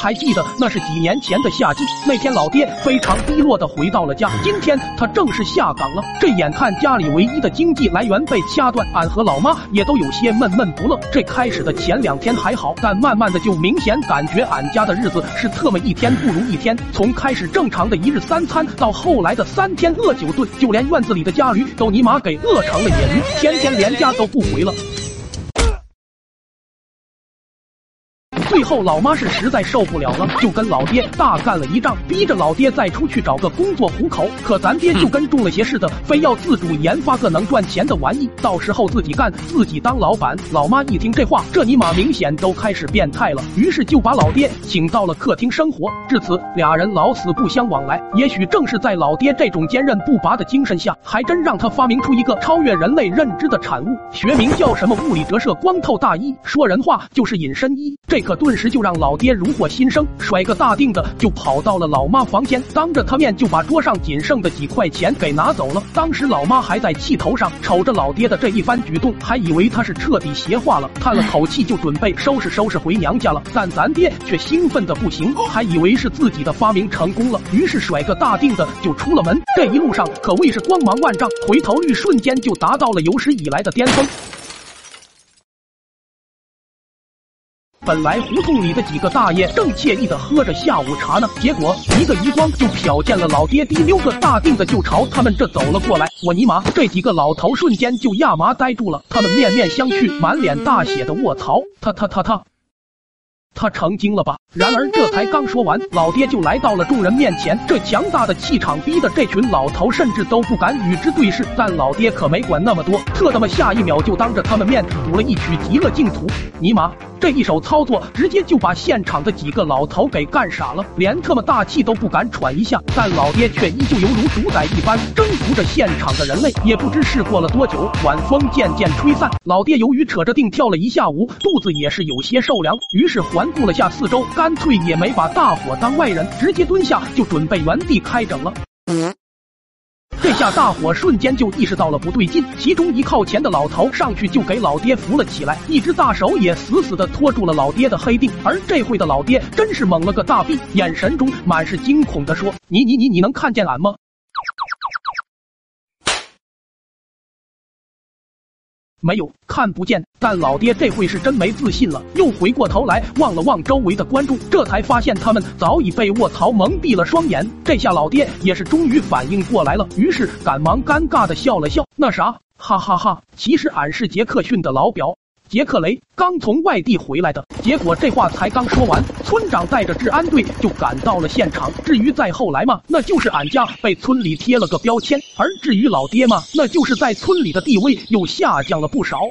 还记得那是几年前的夏季，那天老爹非常低落的回到了家。今天他正式下岗了，这眼看家里唯一的经济来源被掐断，俺和老妈也都有些闷闷不乐。这开始的前两天还好，但慢慢的就明显感觉俺家的日子是特么一天不如一天。从开始正常的一日三餐，到后来的三天饿九顿，就连院子里的家驴都尼玛给饿成了野驴，天天连家都不回了。后，老妈是实在受不了了，就跟老爹大干了一仗，逼着老爹再出去找个工作糊口。可咱爹就跟中了邪似的，非要自主研发个能赚钱的玩意，到时候自己干，自己当老板。老妈一听这话，这尼玛明显都开始变态了，于是就把老爹请到了客厅生活。至此，俩人老死不相往来。也许正是在老爹这种坚韧不拔的精神下，还真让他发明出一个超越人类认知的产物，学名叫什么物理折射光透大衣，说人话就是隐身衣。这可顿时时就让老爹如获新生，甩个大腚的就跑到了老妈房间，当着他面就把桌上仅剩的几块钱给拿走了。当时老妈还在气头上，瞅着老爹的这一番举动，还以为他是彻底邪化了，叹了口气就准备收拾收拾回娘家了。但咱爹却兴奋的不行，还以为是自己的发明成功了，于是甩个大腚的就出了门。这一路上可谓是光芒万丈，回头率瞬间就达到了有史以来的巅峰。本来胡同里的几个大爷正惬意的喝着下午茶呢，结果一个余光就瞟见了老爹滴溜个大腚的就朝他们这走了过来。我尼玛，这几个老头瞬间就亚麻呆住了，他们面面相觑，满脸大血的卧槽，他他他他。他成精了吧？然而这才刚说完，老爹就来到了众人面前。这强大的气场逼得这群老头甚至都不敢与之对视。但老爹可没管那么多，特他妈下一秒就当着他们面吐了一曲极乐净土。尼玛，这一手操作直接就把现场的几个老头给干傻了，连特么大气都不敢喘一下。但老爹却依旧犹如主宰一般征服着现场的人类。也不知是过了多久，晚风渐渐吹散，老爹由于扯着腚跳了一下午，肚子也是有些受凉，于是。环顾了下四周，干脆也没把大伙当外人，直接蹲下就准备原地开整了。这下大伙瞬间就意识到了不对劲，其中一靠前的老头上去就给老爹扶了起来，一只大手也死死的拖住了老爹的黑腚。而这会的老爹真是猛了个大臂，眼神中满是惊恐的说：“你你你你能看见俺吗？”没有看不见，但老爹这会是真没自信了，又回过头来望了望周围的观众，这才发现他们早已被卧槽蒙蔽了双眼。这下老爹也是终于反应过来了，于是赶忙尴尬的笑了笑，那啥，哈哈哈，其实俺是杰克逊的老表。杰克雷刚从外地回来的，结果这话才刚说完，村长带着治安队就赶到了现场。至于再后来嘛，那就是俺家被村里贴了个标签；而至于老爹嘛，那就是在村里的地位又下降了不少。